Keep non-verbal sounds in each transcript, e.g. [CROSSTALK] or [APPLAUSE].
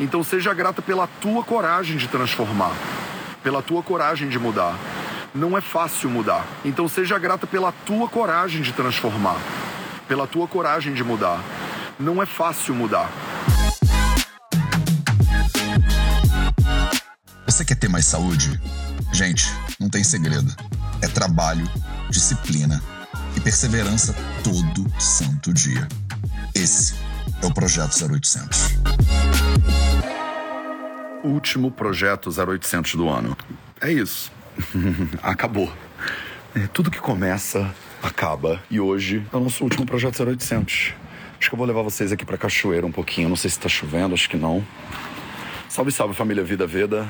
Então seja grata pela tua coragem de transformar, pela tua coragem de mudar. Não é fácil mudar. Então seja grata pela tua coragem de transformar, pela tua coragem de mudar. Não é fácil mudar. Você quer ter mais saúde? Gente, não tem segredo. É trabalho, disciplina e perseverança todo santo dia. Esse é o Projeto 0800. Último projeto 0800 do ano. É isso. [LAUGHS] Acabou. É, tudo que começa, acaba. E hoje é o nosso último projeto 0800. Acho que eu vou levar vocês aqui pra cachoeira um pouquinho. Não sei se tá chovendo, acho que não. Salve, salve família Vida Veda.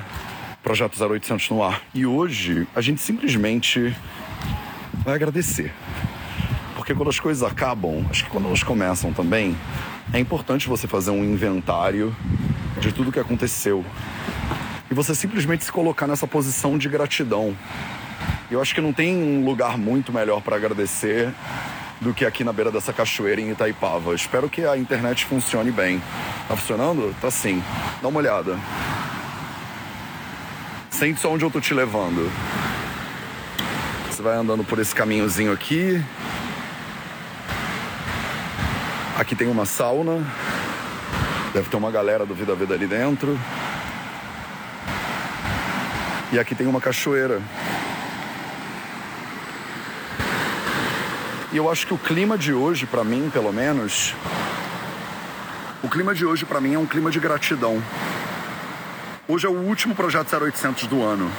Projeto 0800 no ar. E hoje a gente simplesmente vai agradecer. Porque quando as coisas acabam, acho que quando elas começam também, é importante você fazer um inventário de tudo que aconteceu. E você simplesmente se colocar nessa posição de gratidão. Eu acho que não tem um lugar muito melhor para agradecer do que aqui na beira dessa cachoeira em Itaipava. Espero que a internet funcione bem. Tá funcionando? Tá sim. Dá uma olhada. Sente só onde eu tô te levando. Você vai andando por esse caminhozinho aqui. Aqui tem uma sauna. Deve ter uma galera do Vida Vida ali dentro. E aqui tem uma cachoeira. E eu acho que o clima de hoje, para mim, pelo menos, o clima de hoje para mim é um clima de gratidão. Hoje é o último projeto 0800 do ano.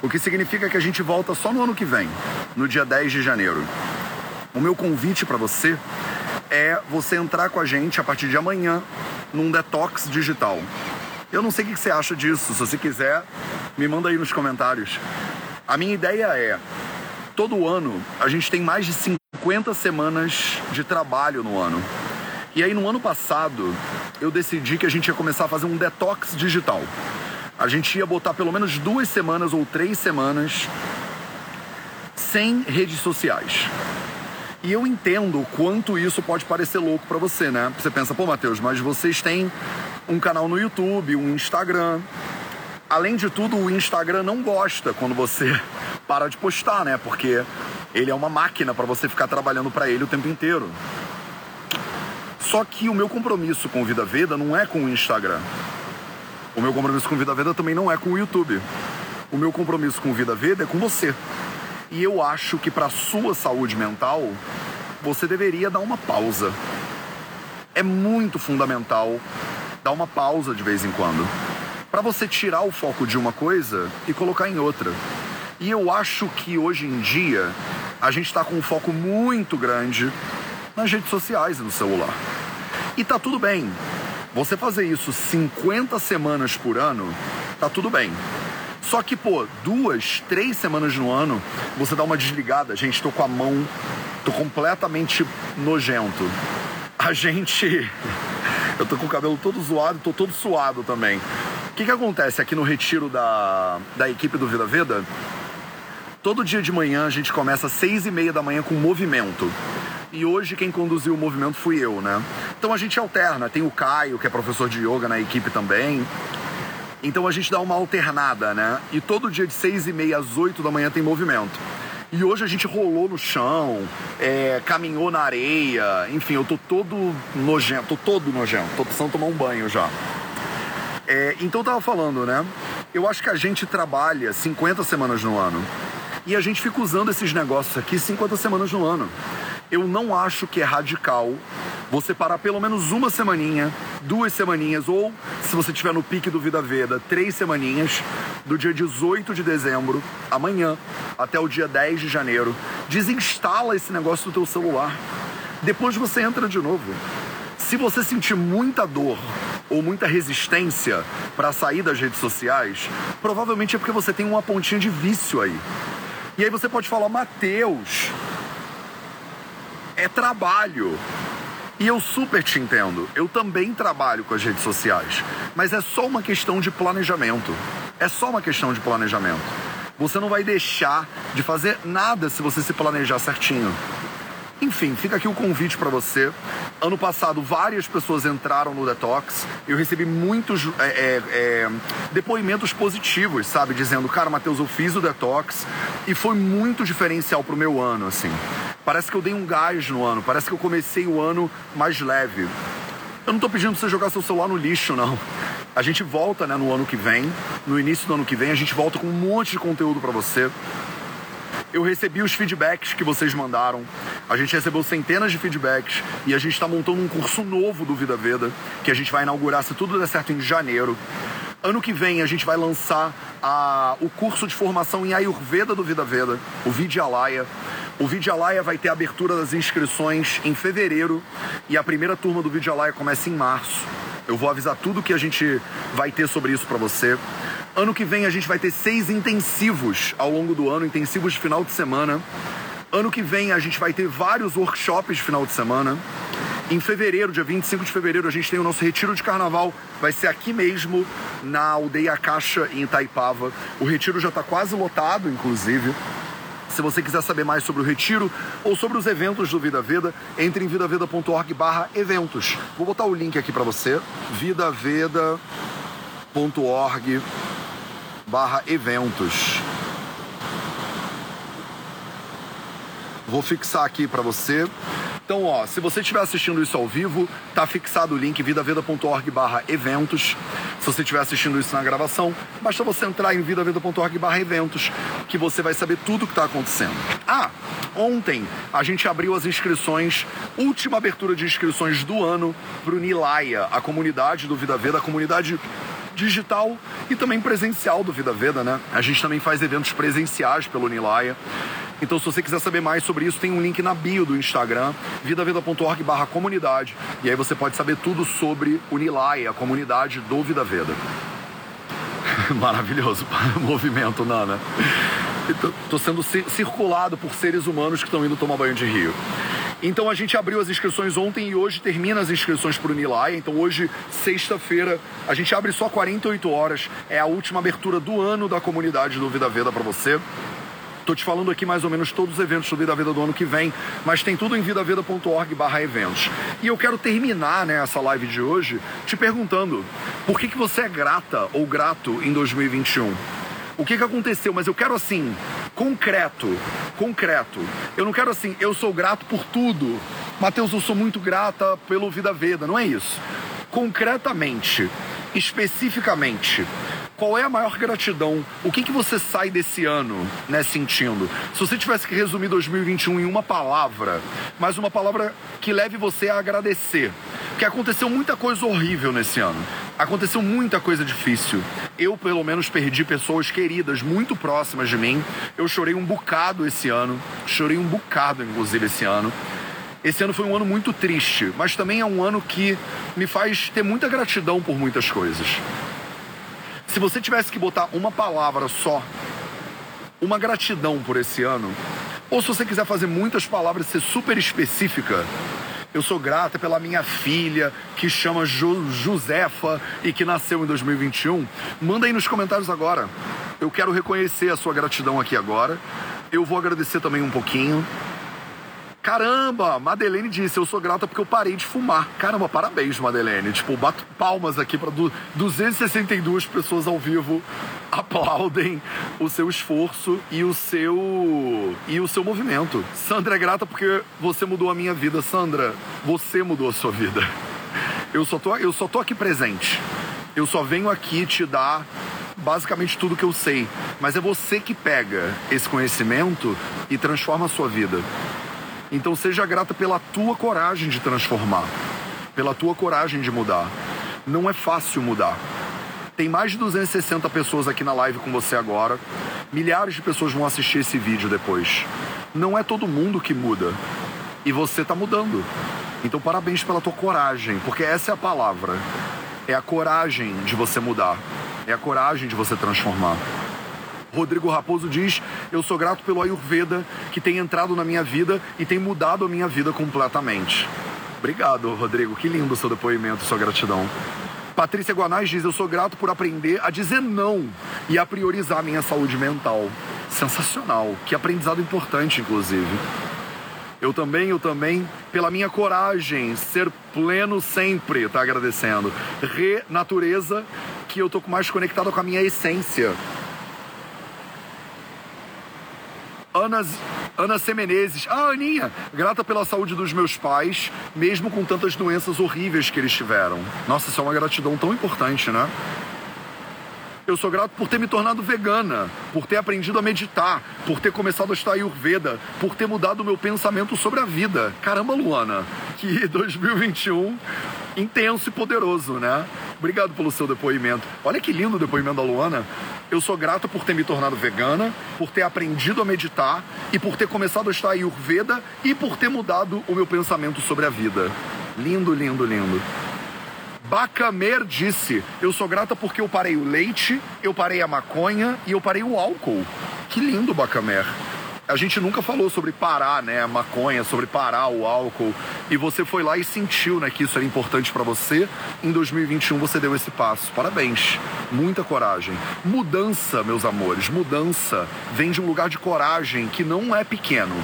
O que significa que a gente volta só no ano que vem, no dia 10 de janeiro. O meu convite para você é você entrar com a gente a partir de amanhã num detox digital. Eu não sei o que você acha disso. Se você quiser, me manda aí nos comentários. A minha ideia é: todo ano a gente tem mais de 50 semanas de trabalho no ano. E aí, no ano passado, eu decidi que a gente ia começar a fazer um detox digital. A gente ia botar pelo menos duas semanas ou três semanas sem redes sociais. E eu entendo o quanto isso pode parecer louco para você, né? Você pensa, pô, Matheus, mas vocês têm um canal no YouTube, um Instagram. Além de tudo, o Instagram não gosta quando você [LAUGHS] para de postar, né? Porque ele é uma máquina para você ficar trabalhando para ele o tempo inteiro. Só que o meu compromisso com Vida Veda não é com o Instagram. O meu compromisso com Vida Veda também não é com o YouTube. O meu compromisso com Vida Veda é com você. E eu acho que para sua saúde mental, você deveria dar uma pausa. É muito fundamental dar uma pausa de vez em quando. Para você tirar o foco de uma coisa e colocar em outra. E eu acho que hoje em dia a gente está com um foco muito grande nas redes sociais e no celular. E tá tudo bem. Você fazer isso 50 semanas por ano, tá tudo bem. Só que, pô, duas, três semanas no ano, você dá uma desligada. Gente, tô com a mão, tô completamente nojento. A gente. [LAUGHS] Eu tô com o cabelo todo zoado, tô todo suado também. O que que acontece aqui no retiro da, da equipe do Vida Veda? Todo dia de manhã a gente começa às seis e meia da manhã com movimento. E hoje quem conduziu o movimento fui eu, né? Então a gente alterna. Tem o Caio, que é professor de yoga na equipe também. Então a gente dá uma alternada, né? E todo dia de seis e meia às oito da manhã tem movimento. E hoje a gente rolou no chão, é, caminhou na areia, enfim, eu tô todo nojento, tô todo nojento, tô precisando tomar um banho já. É, então tava falando, né? Eu acho que a gente trabalha 50 semanas no ano. E a gente fica usando esses negócios aqui 50 semanas no ano. Eu não acho que é radical você parar pelo menos uma semaninha, duas semaninhas, ou se você estiver no pique do Vida Veda, três semaninhas, do dia 18 de dezembro, amanhã, até o dia 10 de janeiro. Desinstala esse negócio do teu celular. Depois você entra de novo. Se você sentir muita dor ou muita resistência para sair das redes sociais, provavelmente é porque você tem uma pontinha de vício aí. E aí você pode falar, Mateus, é trabalho. E eu super te entendo. Eu também trabalho com as redes sociais. Mas é só uma questão de planejamento. É só uma questão de planejamento. Você não vai deixar de fazer nada se você se planejar certinho. Enfim, fica aqui o convite para você. Ano passado, várias pessoas entraram no Detox. Eu recebi muitos é, é, é, depoimentos positivos, sabe? Dizendo, cara, Matheus, eu fiz o Detox e foi muito diferencial pro meu ano, assim. Parece que eu dei um gás no ano, parece que eu comecei o ano mais leve. Eu não tô pedindo pra você jogar seu celular no lixo, não. A gente volta, né, no ano que vem, no início do ano que vem, a gente volta com um monte de conteúdo para você. Eu recebi os feedbacks que vocês mandaram. A gente recebeu centenas de feedbacks e a gente está montando um curso novo do Vida Veda, que a gente vai inaugurar, se tudo der certo, em janeiro. Ano que vem a gente vai lançar a, o curso de formação em Ayurveda do Vida Veda, o Vidyalaya. O Vidyalaya vai ter a abertura das inscrições em fevereiro e a primeira turma do Vidyalaya começa em março. Eu vou avisar tudo que a gente vai ter sobre isso para você. Ano que vem a gente vai ter seis intensivos ao longo do ano, intensivos de final de semana. Ano que vem a gente vai ter vários workshops de final de semana. Em fevereiro, dia 25 de fevereiro, a gente tem o nosso retiro de carnaval. Vai ser aqui mesmo, na aldeia Caixa, em Itaipava. O retiro já está quase lotado, inclusive. Se você quiser saber mais sobre o retiro ou sobre os eventos do Vida Veda, entre em vidaveda.org barra eventos. Vou botar o link aqui para você, vidaveda.org barra eventos. Vou fixar aqui para você. Então, ó, se você estiver assistindo isso ao vivo, tá fixado o link vidaveda.org barra eventos. Se você estiver assistindo isso na gravação, basta você entrar em vidaveda.org barra eventos, que você vai saber tudo o que está acontecendo. Ah, ontem a gente abriu as inscrições, última abertura de inscrições do ano para o Nilaya, a comunidade do Vida Veda, a comunidade digital e também presencial do Vida Veda, né? A gente também faz eventos presenciais pelo Nilaya. Então, se você quiser saber mais sobre isso, tem um link na bio do Instagram, vidaveda.org barra comunidade. E aí você pode saber tudo sobre o Nilaya, a comunidade do Vida Veda. [LAUGHS] Maravilhoso [LAUGHS] movimento, Nana. Estou sendo circulado por seres humanos que estão indo tomar banho de rio. Então a gente abriu as inscrições ontem e hoje termina as inscrições para o Nilaya. Então hoje, sexta-feira, a gente abre só 48 horas. É a última abertura do ano da comunidade do Vida Veda para você. Tô te falando aqui mais ou menos todos os eventos do Vida Veda do ano que vem, mas tem tudo em vidaveda.org barra eventos. E eu quero terminar né, essa live de hoje te perguntando por que, que você é grata ou grato em 2021? O que, que aconteceu? Mas eu quero assim, concreto, concreto. Eu não quero assim, eu sou grato por tudo. Mateus, eu sou muito grata pelo Vida Veda, não é isso. Concretamente, especificamente, qual é a maior gratidão? O que, que você sai desse ano, né, sentindo? Se você tivesse que resumir 2021 em uma palavra, mas uma palavra que leve você a agradecer. Porque aconteceu muita coisa horrível nesse ano. Aconteceu muita coisa difícil. Eu, pelo menos, perdi pessoas queridas, muito próximas de mim. Eu chorei um bocado esse ano. Chorei um bocado, inclusive, esse ano. Esse ano foi um ano muito triste, mas também é um ano que me faz ter muita gratidão por muitas coisas. Se você tivesse que botar uma palavra só, uma gratidão por esse ano, ou se você quiser fazer muitas palavras ser super específica, eu sou grata pela minha filha, que chama jo Josefa e que nasceu em 2021. Manda aí nos comentários agora. Eu quero reconhecer a sua gratidão aqui agora. Eu vou agradecer também um pouquinho. Caramba, Madeleine disse, eu sou grata porque eu parei de fumar. Caramba, parabéns, Madeleine. Tipo, bato palmas aqui para 262 pessoas ao vivo [LAUGHS] aplaudem o seu esforço e o seu e o seu movimento. Sandra é grata porque você mudou a minha vida, Sandra. Você mudou a sua vida. Eu só tô eu só tô aqui presente. Eu só venho aqui te dar basicamente tudo que eu sei, mas é você que pega esse conhecimento e transforma a sua vida. Então seja grata pela tua coragem de transformar, pela tua coragem de mudar. Não é fácil mudar. Tem mais de 260 pessoas aqui na live com você agora. Milhares de pessoas vão assistir esse vídeo depois. Não é todo mundo que muda. E você está mudando. Então parabéns pela tua coragem, porque essa é a palavra. É a coragem de você mudar. É a coragem de você transformar. Rodrigo Raposo diz: Eu sou grato pelo Ayurveda que tem entrado na minha vida e tem mudado a minha vida completamente. Obrigado, Rodrigo. Que lindo seu depoimento, sua gratidão. Patrícia Guanais diz: Eu sou grato por aprender a dizer não e a priorizar a minha saúde mental. Sensacional. Que aprendizado importante, inclusive. Eu também, eu também, pela minha coragem, ser pleno sempre, tá agradecendo. Re natureza, que eu tô mais conectado com a minha essência. Ana, Ana. Ah, Aninha, grata pela saúde dos meus pais, mesmo com tantas doenças horríveis que eles tiveram. Nossa, isso é uma gratidão tão importante, né? Eu sou grato por ter me tornado vegana, por ter aprendido a meditar, por ter começado a estudar Ayurveda, por ter mudado o meu pensamento sobre a vida. Caramba, Luana, que [LAUGHS] 2021 intenso e poderoso, né? Obrigado pelo seu depoimento. Olha que lindo o depoimento da Luana. Eu sou grato por ter me tornado vegana, por ter aprendido a meditar e por ter começado a estudar Ayurveda e por ter mudado o meu pensamento sobre a vida. Lindo, lindo, lindo. Bacamer disse: Eu sou grata porque eu parei o leite, eu parei a maconha e eu parei o álcool. Que lindo, Bacamer. A gente nunca falou sobre parar, né, a maconha, sobre parar o álcool. E você foi lá e sentiu, né, que isso era importante para você. Em 2021 você deu esse passo. Parabéns. Muita coragem. Mudança, meus amores, mudança vem de um lugar de coragem que não é pequeno.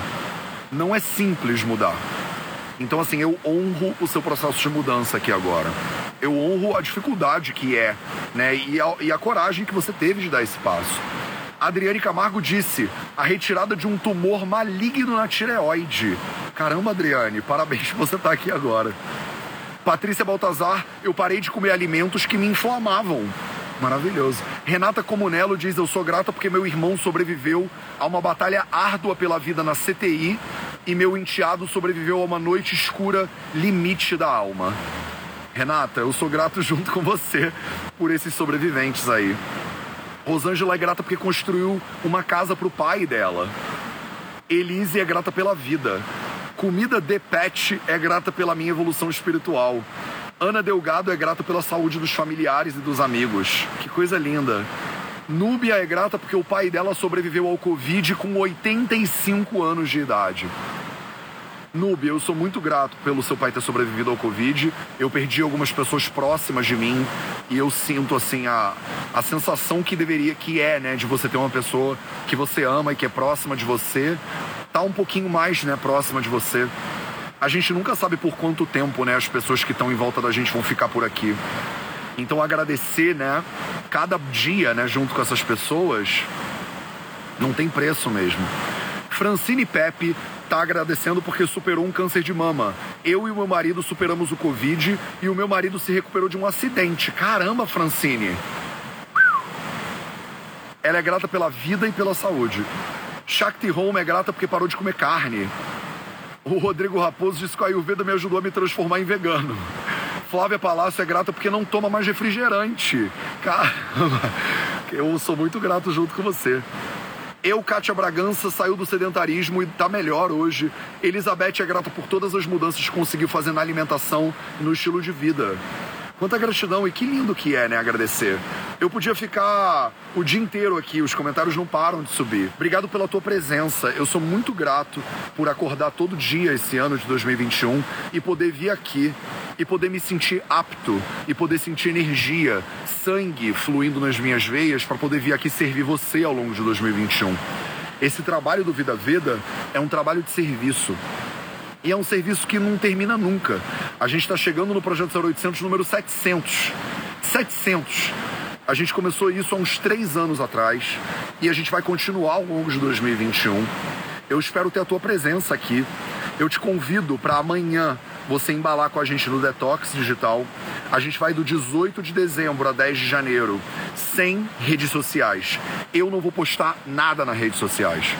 Não é simples mudar. Então, assim, eu honro o seu processo de mudança aqui agora. Eu honro a dificuldade que é, né? E a, e a coragem que você teve de dar esse passo. Adriane Camargo disse: a retirada de um tumor maligno na tireoide. Caramba, Adriane, parabéns por você estar aqui agora. Patrícia Baltazar, eu parei de comer alimentos que me inflamavam. Maravilhoso. Renata Comunello diz: Eu sou grata porque meu irmão sobreviveu a uma batalha árdua pela vida na CTI e meu enteado sobreviveu a uma noite escura limite da alma. Renata, eu sou grato [LAUGHS] junto com você por esses sobreviventes aí. Rosângela é grata porque construiu uma casa para o pai dela. Elise é grata pela vida. Comida de pet é grata pela minha evolução espiritual. Ana Delgado é grata pela saúde dos familiares e dos amigos. Que coisa linda. Núbia é grata porque o pai dela sobreviveu ao Covid com 85 anos de idade. Núbia, eu sou muito grato pelo seu pai ter sobrevivido ao Covid. Eu perdi algumas pessoas próximas de mim e eu sinto assim a, a sensação que deveria, que é, né, de você ter uma pessoa que você ama e que é próxima de você, tá um pouquinho mais, né, próxima de você. A gente nunca sabe por quanto tempo, né, as pessoas que estão em volta da gente vão ficar por aqui. Então agradecer, né, cada dia, né, junto com essas pessoas, não tem preço mesmo. Francine Pepe tá agradecendo porque superou um câncer de mama. Eu e o meu marido superamos o Covid e o meu marido se recuperou de um acidente. Caramba, Francine! Ela é grata pela vida e pela saúde. Shakti Home é grata porque parou de comer carne. O Rodrigo Raposo disse que a Ayurveda me ajudou a me transformar em vegano. Flávia Palácio é grata porque não toma mais refrigerante. Caramba, eu sou muito grato junto com você. Eu, Kátia Bragança, saiu do sedentarismo e tá melhor hoje. Elizabeth é grata por todas as mudanças que conseguiu fazer na alimentação e no estilo de vida. Quanta gratidão e que lindo que é, né, agradecer. Eu podia ficar o dia inteiro aqui, os comentários não param de subir. Obrigado pela tua presença. Eu sou muito grato por acordar todo dia esse ano de 2021 e poder vir aqui e poder me sentir apto e poder sentir energia, sangue fluindo nas minhas veias para poder vir aqui servir você ao longo de 2021. Esse trabalho do Vida Veda é um trabalho de serviço. E é um serviço que não termina nunca. A gente está chegando no projeto 0800 número 700. 700. A gente começou isso há uns três anos atrás e a gente vai continuar ao longo de 2021. Eu espero ter a tua presença aqui. Eu te convido para amanhã você embalar com a gente no Detox Digital. A gente vai do 18 de dezembro a 10 de janeiro, sem redes sociais. Eu não vou postar nada nas redes sociais.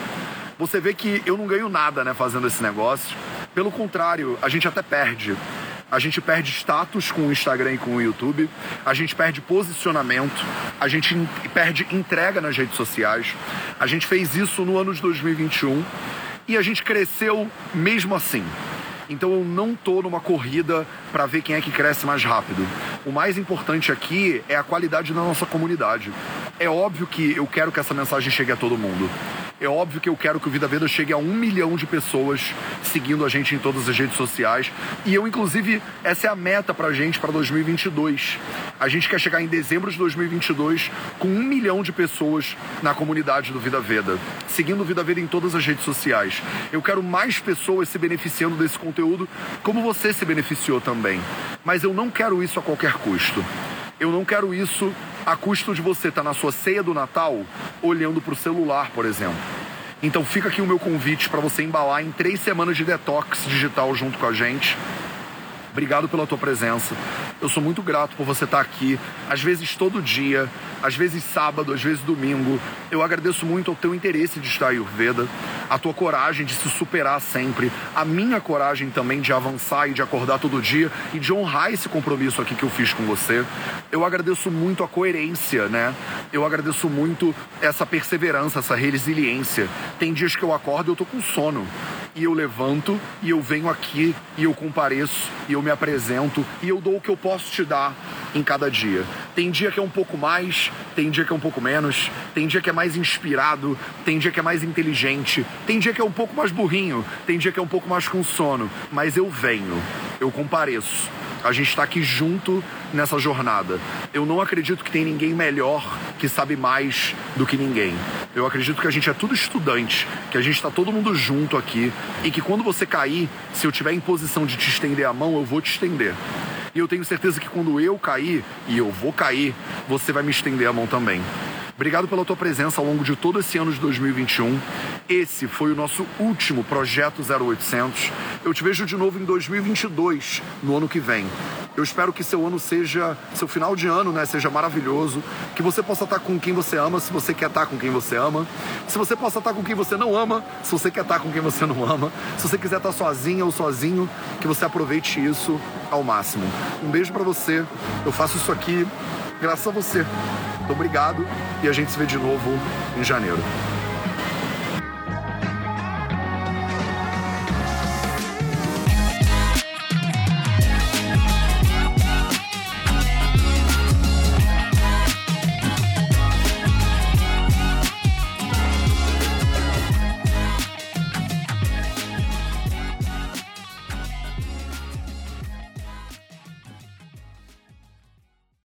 Você vê que eu não ganho nada, né, fazendo esse negócio. Pelo contrário, a gente até perde. A gente perde status com o Instagram e com o YouTube, a gente perde posicionamento, a gente perde entrega nas redes sociais. A gente fez isso no ano de 2021 e a gente cresceu mesmo assim. Então eu não tô numa corrida para ver quem é que cresce mais rápido. O mais importante aqui é a qualidade da nossa comunidade. É óbvio que eu quero que essa mensagem chegue a todo mundo. É óbvio que eu quero que o Vida Veda chegue a um milhão de pessoas seguindo a gente em todas as redes sociais. E eu, inclusive, essa é a meta pra gente para 2022. A gente quer chegar em dezembro de 2022 com um milhão de pessoas na comunidade do Vida Veda, seguindo o Vida Veda em todas as redes sociais. Eu quero mais pessoas se beneficiando desse conteúdo, como você se beneficiou também. Mas eu não quero isso a qualquer custo. Eu não quero isso a custo de você estar tá na sua ceia do Natal olhando para o celular, por exemplo. Então fica aqui o meu convite para você embalar em três semanas de detox digital junto com a gente. Obrigado pela tua presença. Eu sou muito grato por você estar aqui, às vezes todo dia, às vezes sábado, às vezes domingo. Eu agradeço muito ao teu interesse de estar Ayurveda, a tua coragem de se superar sempre, a minha coragem também de avançar e de acordar todo dia e de honrar esse compromisso aqui que eu fiz com você. Eu agradeço muito a coerência, né? Eu agradeço muito essa perseverança, essa resiliência. Tem dias que eu acordo e eu tô com sono e eu levanto e eu venho aqui e eu compareço e eu me apresento e eu dou o que eu posso te dar em cada dia. Tem dia que é um pouco mais, tem dia que é um pouco menos, tem dia que é mais inspirado, tem dia que é mais inteligente, tem dia que é um pouco mais burrinho, tem dia que é um pouco mais com sono, mas eu venho, eu compareço. A gente está aqui junto nessa jornada. Eu não acredito que tem ninguém melhor que sabe mais do que ninguém. Eu acredito que a gente é tudo estudante, que a gente está todo mundo junto aqui e que quando você cair, se eu tiver em posição de te estender a mão, eu vou te estender. E eu tenho certeza que quando eu cair, e eu vou cair, você vai me estender a mão também. Obrigado pela tua presença ao longo de todo esse ano de 2021. Esse foi o nosso último projeto 0800. Eu te vejo de novo em 2022, no ano que vem. Eu espero que seu ano seja, seu final de ano, né, seja maravilhoso, que você possa estar com quem você ama, se você quer estar com quem você ama, se você possa estar com quem você não ama, se você quer estar com quem você não ama, se você quiser estar sozinha ou sozinho, que você aproveite isso ao máximo. Um beijo para você. Eu faço isso aqui graças a você. Obrigado e a gente se vê de novo em janeiro.